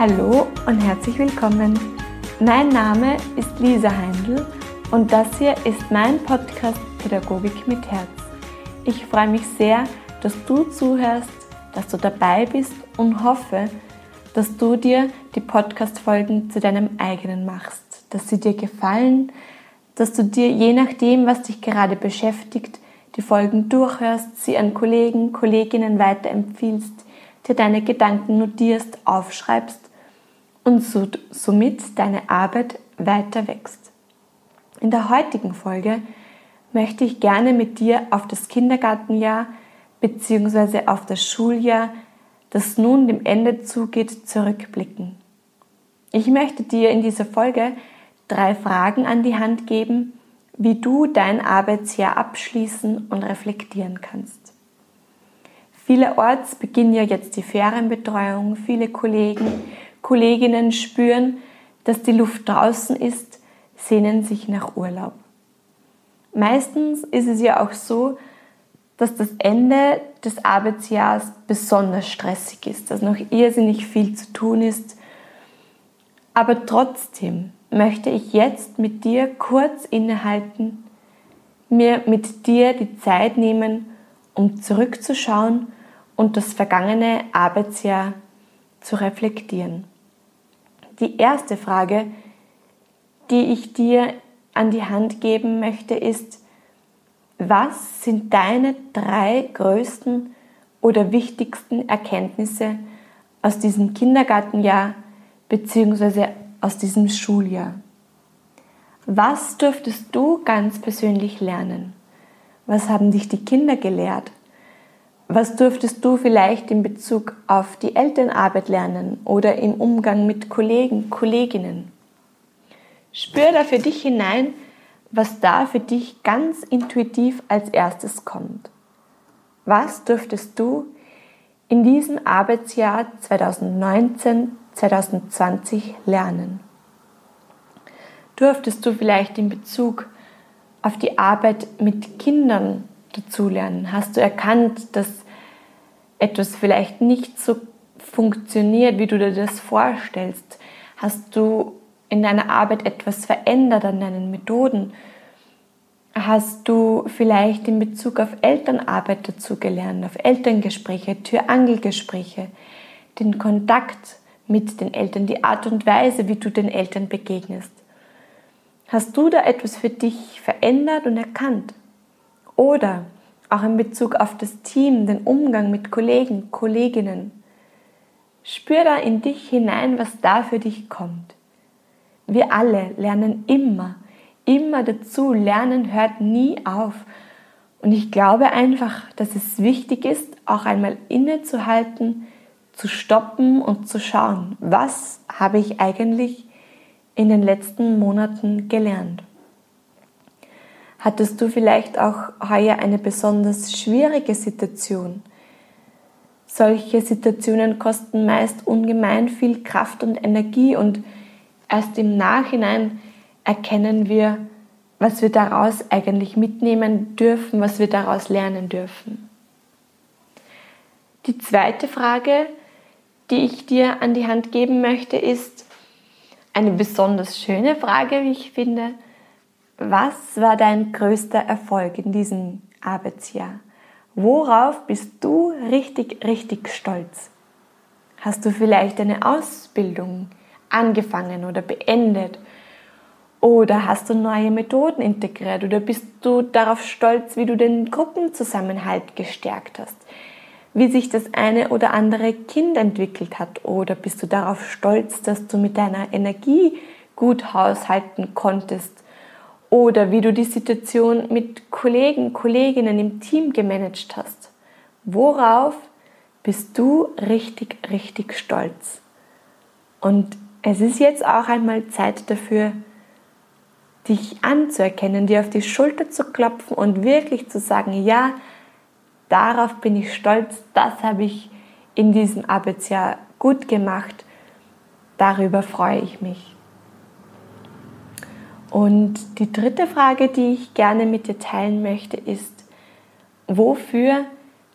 Hallo und herzlich willkommen. Mein Name ist Lisa Heindl und das hier ist mein Podcast Pädagogik mit Herz. Ich freue mich sehr, dass du zuhörst, dass du dabei bist und hoffe, dass du dir die Podcast-Folgen zu deinem eigenen machst, dass sie dir gefallen, dass du dir je nachdem, was dich gerade beschäftigt, die Folgen durchhörst, sie an Kollegen, Kolleginnen weiterempfiehlst, dir deine Gedanken notierst, aufschreibst und so, somit deine Arbeit weiter wächst. In der heutigen Folge möchte ich gerne mit dir auf das Kindergartenjahr bzw. auf das Schuljahr, das nun dem Ende zugeht, zurückblicken. Ich möchte dir in dieser Folge drei Fragen an die Hand geben, wie du dein Arbeitsjahr abschließen und reflektieren kannst. Vielerorts beginnen ja jetzt die Ferienbetreuung, viele Kollegen Kolleginnen spüren, dass die Luft draußen ist, sehnen sich nach Urlaub. Meistens ist es ja auch so, dass das Ende des Arbeitsjahres besonders stressig ist, dass noch irrsinnig viel zu tun ist. Aber trotzdem möchte ich jetzt mit dir kurz innehalten, mir mit dir die Zeit nehmen, um zurückzuschauen und das vergangene Arbeitsjahr zu reflektieren. Die erste Frage, die ich dir an die Hand geben möchte, ist, was sind deine drei größten oder wichtigsten Erkenntnisse aus diesem Kindergartenjahr bzw. aus diesem Schuljahr? Was durftest du ganz persönlich lernen? Was haben dich die Kinder gelehrt? Was durftest du vielleicht in Bezug auf die Elternarbeit lernen oder im Umgang mit Kollegen, Kolleginnen? Spür da für dich hinein, was da für dich ganz intuitiv als erstes kommt. Was dürftest du in diesem Arbeitsjahr 2019-2020 lernen? Durftest du vielleicht in Bezug auf die Arbeit mit Kindern dazulernen? Hast du erkannt, dass etwas vielleicht nicht so funktioniert, wie du dir das vorstellst? Hast du in deiner Arbeit etwas verändert an deinen Methoden? Hast du vielleicht in Bezug auf Elternarbeit dazugelernt, auf Elterngespräche, Türangelgespräche, den Kontakt mit den Eltern, die Art und Weise, wie du den Eltern begegnest? Hast du da etwas für dich verändert und erkannt? Oder auch in Bezug auf das Team, den Umgang mit Kollegen, Kolleginnen. Spür da in dich hinein, was da für dich kommt. Wir alle lernen immer, immer dazu. Lernen hört nie auf. Und ich glaube einfach, dass es wichtig ist, auch einmal innezuhalten, zu stoppen und zu schauen, was habe ich eigentlich in den letzten Monaten gelernt. Hattest du vielleicht auch heuer eine besonders schwierige Situation? Solche Situationen kosten meist ungemein viel Kraft und Energie und erst im Nachhinein erkennen wir, was wir daraus eigentlich mitnehmen dürfen, was wir daraus lernen dürfen. Die zweite Frage, die ich dir an die Hand geben möchte, ist eine besonders schöne Frage, wie ich finde. Was war dein größter Erfolg in diesem Arbeitsjahr? Worauf bist du richtig, richtig stolz? Hast du vielleicht eine Ausbildung angefangen oder beendet? Oder hast du neue Methoden integriert? Oder bist du darauf stolz, wie du den Gruppenzusammenhalt gestärkt hast? Wie sich das eine oder andere Kind entwickelt hat? Oder bist du darauf stolz, dass du mit deiner Energie gut haushalten konntest? Oder wie du die Situation mit Kollegen, Kolleginnen im Team gemanagt hast. Worauf bist du richtig, richtig stolz? Und es ist jetzt auch einmal Zeit dafür, dich anzuerkennen, dir auf die Schulter zu klopfen und wirklich zu sagen, ja, darauf bin ich stolz, das habe ich in diesem Arbeitsjahr gut gemacht, darüber freue ich mich. Und die dritte Frage, die ich gerne mit dir teilen möchte, ist, wofür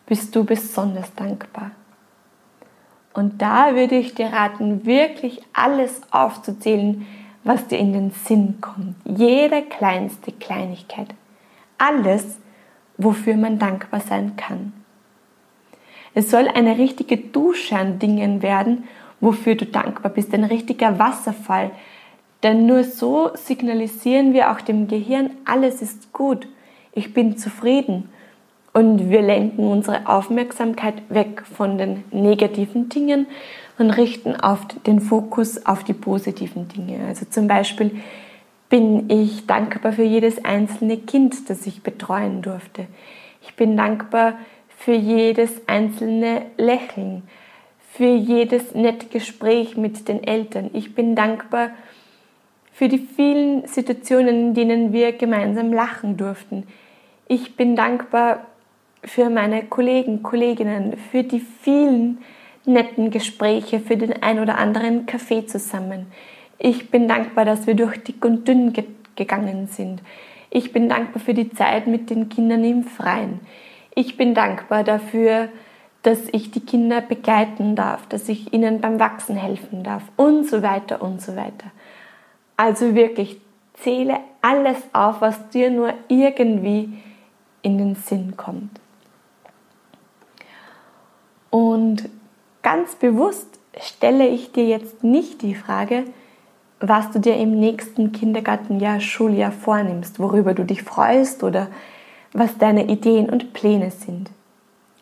bist du besonders dankbar? Und da würde ich dir raten, wirklich alles aufzuzählen, was dir in den Sinn kommt. Jede kleinste Kleinigkeit. Alles, wofür man dankbar sein kann. Es soll eine richtige Dusche an Dingen werden, wofür du dankbar bist, ein richtiger Wasserfall. Denn nur so signalisieren wir auch dem Gehirn, alles ist gut, ich bin zufrieden. Und wir lenken unsere Aufmerksamkeit weg von den negativen Dingen und richten auf den Fokus auf die positiven Dinge. Also zum Beispiel bin ich dankbar für jedes einzelne Kind, das ich betreuen durfte. Ich bin dankbar für jedes einzelne Lächeln, für jedes nette Gespräch mit den Eltern. Ich bin dankbar für die vielen Situationen, in denen wir gemeinsam lachen durften. Ich bin dankbar für meine Kollegen, Kolleginnen, für die vielen netten Gespräche, für den ein oder anderen Kaffee zusammen. Ich bin dankbar, dass wir durch dick und dünn ge gegangen sind. Ich bin dankbar für die Zeit mit den Kindern im Freien. Ich bin dankbar dafür, dass ich die Kinder begleiten darf, dass ich ihnen beim Wachsen helfen darf und so weiter und so weiter. Also wirklich, zähle alles auf, was dir nur irgendwie in den Sinn kommt. Und ganz bewusst stelle ich dir jetzt nicht die Frage, was du dir im nächsten Kindergartenjahr, Schuljahr vornimmst, worüber du dich freust oder was deine Ideen und Pläne sind.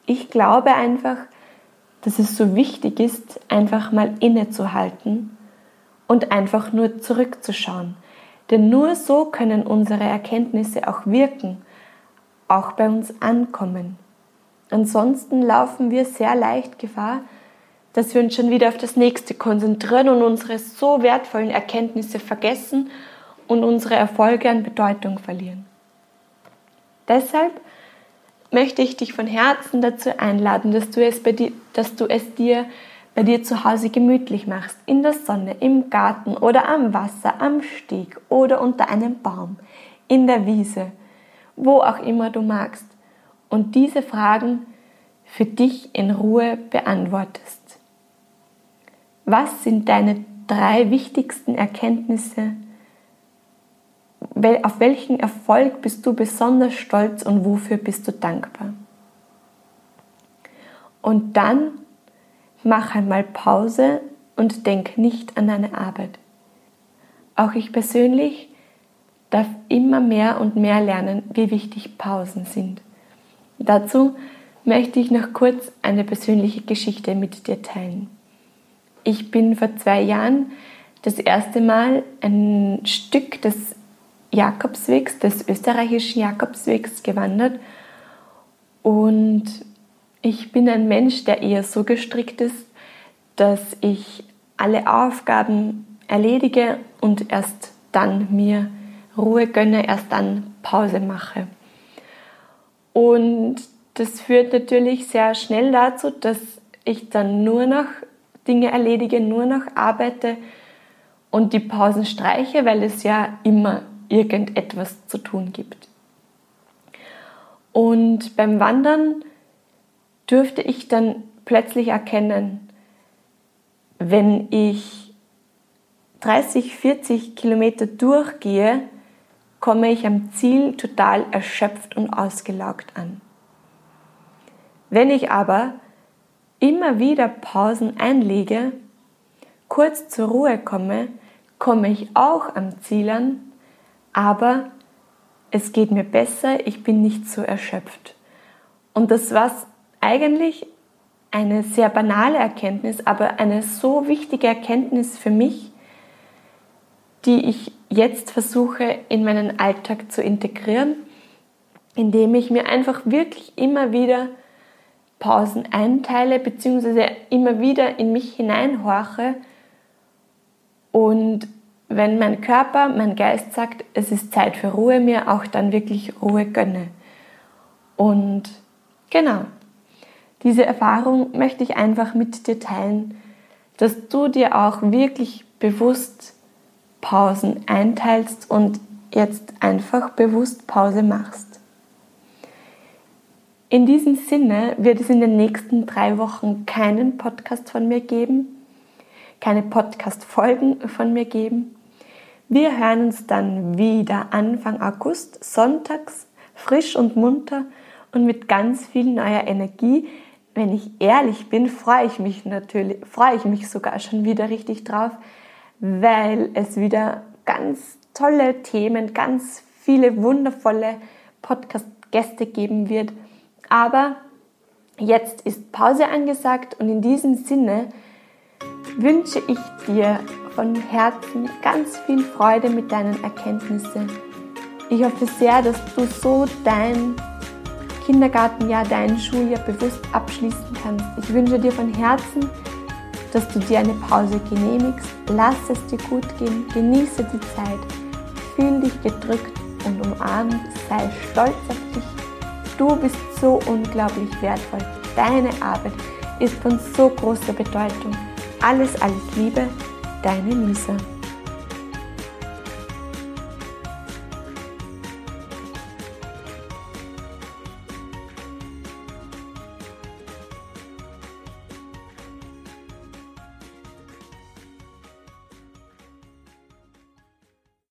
Ich glaube einfach, dass es so wichtig ist, einfach mal innezuhalten und einfach nur zurückzuschauen. Denn nur so können unsere Erkenntnisse auch wirken, auch bei uns ankommen. Ansonsten laufen wir sehr leicht Gefahr, dass wir uns schon wieder auf das nächste konzentrieren und unsere so wertvollen Erkenntnisse vergessen und unsere Erfolge an Bedeutung verlieren. Deshalb möchte ich dich von Herzen dazu einladen, dass du es, dir, dass du es dir bei dir zu Hause gemütlich machst, in der Sonne, im Garten oder am Wasser, am Steg oder unter einem Baum, in der Wiese, wo auch immer du magst und diese Fragen für dich in Ruhe beantwortest. Was sind deine drei wichtigsten Erkenntnisse auf welchen Erfolg bist du besonders stolz und wofür bist du dankbar? Und dann mach einmal Pause und denk nicht an deine Arbeit. Auch ich persönlich darf immer mehr und mehr lernen, wie wichtig Pausen sind. Dazu möchte ich noch kurz eine persönliche Geschichte mit dir teilen. Ich bin vor zwei Jahren das erste Mal ein Stück des Jakobswegs, des österreichischen Jakobswegs gewandert. Und ich bin ein Mensch, der eher so gestrickt ist, dass ich alle Aufgaben erledige und erst dann mir Ruhe gönne, erst dann Pause mache. Und das führt natürlich sehr schnell dazu, dass ich dann nur noch Dinge erledige, nur noch arbeite und die Pausen streiche, weil es ja immer irgendetwas zu tun gibt. Und beim Wandern dürfte ich dann plötzlich erkennen, wenn ich 30, 40 Kilometer durchgehe, komme ich am Ziel total erschöpft und ausgelaugt an. Wenn ich aber immer wieder Pausen einlege, kurz zur Ruhe komme, komme ich auch am Ziel an aber es geht mir besser, ich bin nicht so erschöpft. Und das war eigentlich eine sehr banale Erkenntnis, aber eine so wichtige Erkenntnis für mich, die ich jetzt versuche in meinen Alltag zu integrieren, indem ich mir einfach wirklich immer wieder Pausen einteile, beziehungsweise immer wieder in mich hineinhorche und wenn mein Körper, mein Geist sagt, es ist Zeit für Ruhe, mir auch dann wirklich Ruhe gönne. Und genau, diese Erfahrung möchte ich einfach mit dir teilen, dass du dir auch wirklich bewusst Pausen einteilst und jetzt einfach bewusst Pause machst. In diesem Sinne wird es in den nächsten drei Wochen keinen Podcast von mir geben, keine Podcast-Folgen von mir geben. Wir hören uns dann wieder Anfang August, sonntags, frisch und munter und mit ganz viel neuer Energie. Wenn ich ehrlich bin, freue ich mich natürlich, freue ich mich sogar schon wieder richtig drauf, weil es wieder ganz tolle Themen, ganz viele wundervolle Podcast-Gäste geben wird. Aber jetzt ist Pause angesagt und in diesem Sinne wünsche ich dir von Herzen ganz viel Freude mit deinen Erkenntnissen. Ich hoffe sehr, dass du so dein Kindergartenjahr, dein Schuljahr bewusst abschließen kannst. Ich wünsche dir von Herzen, dass du dir eine Pause genehmigst. Lass es dir gut gehen, genieße die Zeit, fühl dich gedrückt und umarmt, sei stolz auf dich. Du bist so unglaublich wertvoll. Deine Arbeit ist von so großer Bedeutung. Alles, alles Liebe, deine Lisa.